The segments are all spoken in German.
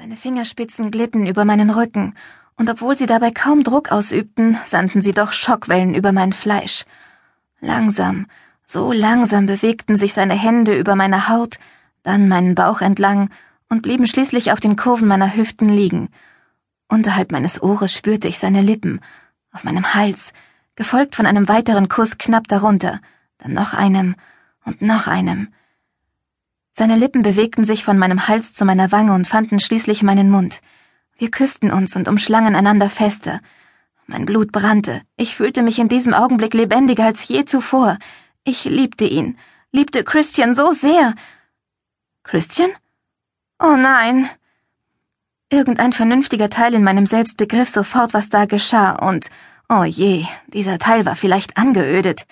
Seine Fingerspitzen glitten über meinen Rücken, und obwohl sie dabei kaum Druck ausübten, sandten sie doch Schockwellen über mein Fleisch. Langsam, so langsam bewegten sich seine Hände über meine Haut, dann meinen Bauch entlang und blieben schließlich auf den Kurven meiner Hüften liegen. Unterhalb meines Ohres spürte ich seine Lippen, auf meinem Hals, gefolgt von einem weiteren Kuss knapp darunter, dann noch einem und noch einem. Seine Lippen bewegten sich von meinem Hals zu meiner Wange und fanden schließlich meinen Mund. Wir küssten uns und umschlangen einander fester. Mein Blut brannte. Ich fühlte mich in diesem Augenblick lebendiger als je zuvor. Ich liebte ihn, liebte Christian so sehr. Christian? Oh nein. Irgendein vernünftiger Teil in meinem Selbst begriff sofort, was da geschah, und oh je, dieser Teil war vielleicht angeödet.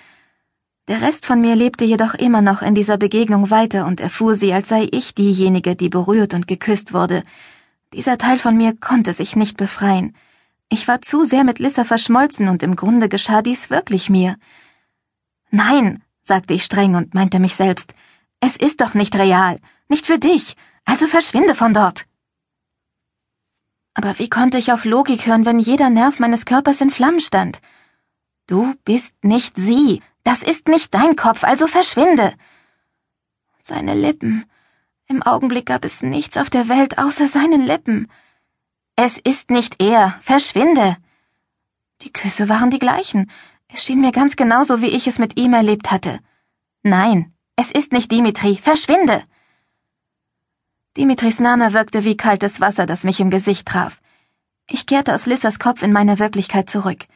Der Rest von mir lebte jedoch immer noch in dieser Begegnung weiter und erfuhr sie, als sei ich diejenige, die berührt und geküsst wurde. Dieser Teil von mir konnte sich nicht befreien. Ich war zu sehr mit Lissa verschmolzen und im Grunde geschah dies wirklich mir. Nein, sagte ich streng und meinte mich selbst, es ist doch nicht real, nicht für dich, also verschwinde von dort. Aber wie konnte ich auf Logik hören, wenn jeder Nerv meines Körpers in Flammen stand? Du bist nicht sie, das ist nicht dein Kopf, also verschwinde. Seine Lippen, im Augenblick gab es nichts auf der Welt außer seinen Lippen. Es ist nicht er. Verschwinde. Die Küsse waren die gleichen. Es schien mir ganz genauso, wie ich es mit ihm erlebt hatte. Nein, es ist nicht Dimitri. Verschwinde. Dimitris Name wirkte wie kaltes Wasser, das mich im Gesicht traf. Ich kehrte aus Lissas Kopf in meine Wirklichkeit zurück.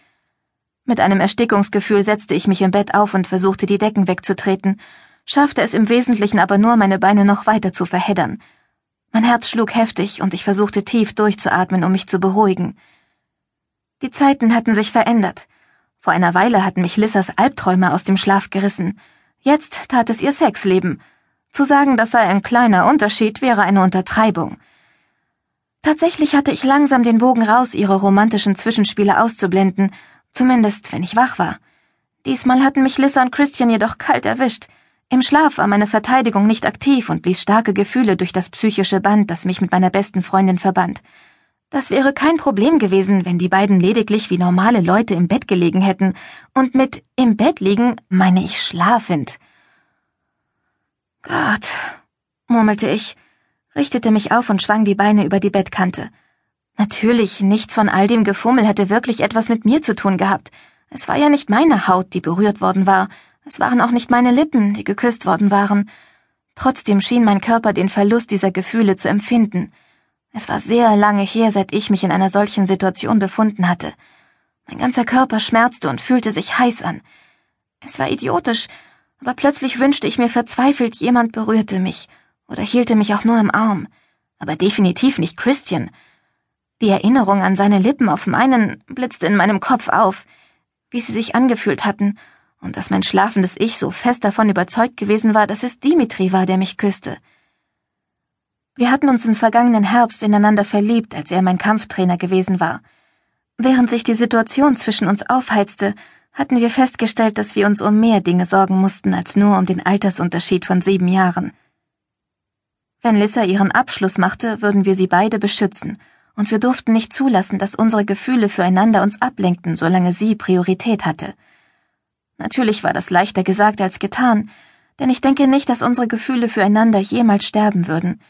Mit einem Erstickungsgefühl setzte ich mich im Bett auf und versuchte, die Decken wegzutreten, schaffte es im Wesentlichen aber nur, meine Beine noch weiter zu verheddern. Mein Herz schlug heftig und ich versuchte tief durchzuatmen, um mich zu beruhigen. Die Zeiten hatten sich verändert. Vor einer Weile hatten mich Lissas Albträume aus dem Schlaf gerissen. Jetzt tat es ihr Sexleben. Zu sagen, das sei ein kleiner Unterschied, wäre eine Untertreibung. Tatsächlich hatte ich langsam den Bogen raus, ihre romantischen Zwischenspiele auszublenden, zumindest wenn ich wach war. Diesmal hatten mich Lissa und Christian jedoch kalt erwischt. Im Schlaf war meine Verteidigung nicht aktiv und ließ starke Gefühle durch das psychische Band, das mich mit meiner besten Freundin verband. Das wäre kein Problem gewesen, wenn die beiden lediglich wie normale Leute im Bett gelegen hätten, und mit im Bett liegen meine ich schlafend. Gott, murmelte ich, richtete mich auf und schwang die Beine über die Bettkante. Natürlich, nichts von all dem Gefummel hatte wirklich etwas mit mir zu tun gehabt. Es war ja nicht meine Haut, die berührt worden war, es waren auch nicht meine Lippen, die geküsst worden waren. Trotzdem schien mein Körper den Verlust dieser Gefühle zu empfinden. Es war sehr lange her, seit ich mich in einer solchen Situation befunden hatte. Mein ganzer Körper schmerzte und fühlte sich heiß an. Es war idiotisch, aber plötzlich wünschte ich mir verzweifelt, jemand berührte mich oder hielte mich auch nur im Arm. Aber definitiv nicht Christian. Die Erinnerung an seine Lippen auf meinen blitzte in meinem Kopf auf, wie sie sich angefühlt hatten und dass mein schlafendes Ich so fest davon überzeugt gewesen war, dass es Dimitri war, der mich küsste. Wir hatten uns im vergangenen Herbst ineinander verliebt, als er mein Kampftrainer gewesen war. Während sich die Situation zwischen uns aufheizte, hatten wir festgestellt, dass wir uns um mehr Dinge sorgen mussten als nur um den Altersunterschied von sieben Jahren. Wenn Lissa ihren Abschluss machte, würden wir sie beide beschützen, und wir durften nicht zulassen, dass unsere Gefühle füreinander uns ablenkten, solange sie Priorität hatte. Natürlich war das leichter gesagt als getan, denn ich denke nicht, dass unsere Gefühle füreinander jemals sterben würden.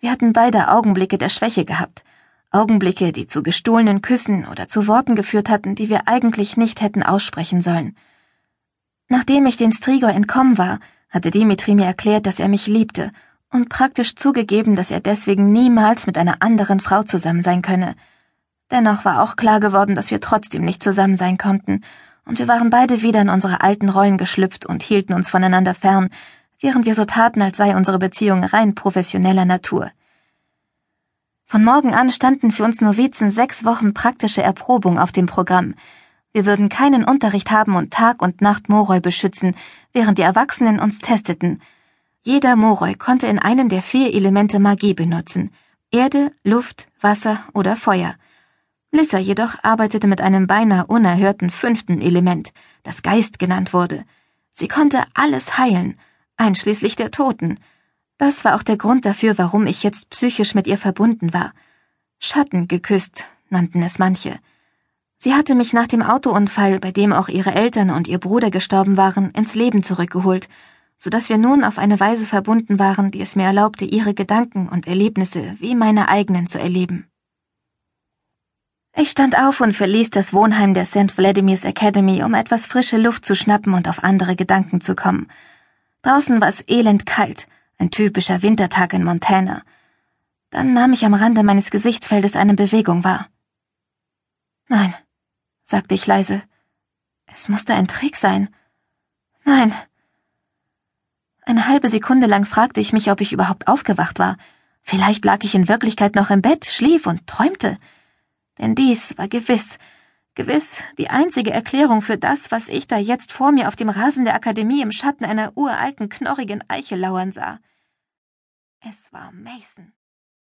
Wir hatten beide Augenblicke der Schwäche gehabt, Augenblicke, die zu gestohlenen Küssen oder zu Worten geführt hatten, die wir eigentlich nicht hätten aussprechen sollen. Nachdem ich den Strigor entkommen war, hatte Dimitri mir erklärt, dass er mich liebte und praktisch zugegeben, dass er deswegen niemals mit einer anderen Frau zusammen sein könne. Dennoch war auch klar geworden, dass wir trotzdem nicht zusammen sein konnten und wir waren beide wieder in unsere alten Rollen geschlüpft und hielten uns voneinander fern, während wir so taten, als sei unsere Beziehung rein professioneller Natur. Von morgen an standen für uns Novizen sechs Wochen praktische Erprobung auf dem Programm. Wir würden keinen Unterricht haben und Tag und Nacht Moroi beschützen, während die Erwachsenen uns testeten. Jeder Moroi konnte in einem der vier Elemente Magie benutzen. Erde, Luft, Wasser oder Feuer. Lissa jedoch arbeitete mit einem beinahe unerhörten fünften Element, das Geist genannt wurde. Sie konnte alles heilen, einschließlich der Toten. Das war auch der Grund dafür, warum ich jetzt psychisch mit ihr verbunden war. Schatten geküsst, nannten es manche. Sie hatte mich nach dem Autounfall, bei dem auch ihre Eltern und ihr Bruder gestorben waren, ins Leben zurückgeholt, so dass wir nun auf eine Weise verbunden waren, die es mir erlaubte, ihre Gedanken und Erlebnisse wie meine eigenen zu erleben. Ich stand auf und verließ das Wohnheim der St. Vladimirs Academy, um etwas frische Luft zu schnappen und auf andere Gedanken zu kommen. Draußen war es elend kalt, ein typischer Wintertag in Montana. Dann nahm ich am Rande meines Gesichtsfeldes eine Bewegung wahr. Nein, sagte ich leise. Es musste ein Trick sein. Nein. Eine halbe Sekunde lang fragte ich mich, ob ich überhaupt aufgewacht war. Vielleicht lag ich in Wirklichkeit noch im Bett, schlief und träumte. Denn dies war gewiss, gewiss die einzige Erklärung für das, was ich da jetzt vor mir auf dem Rasen der Akademie im Schatten einer uralten, knorrigen Eiche lauern sah. Es war Mason.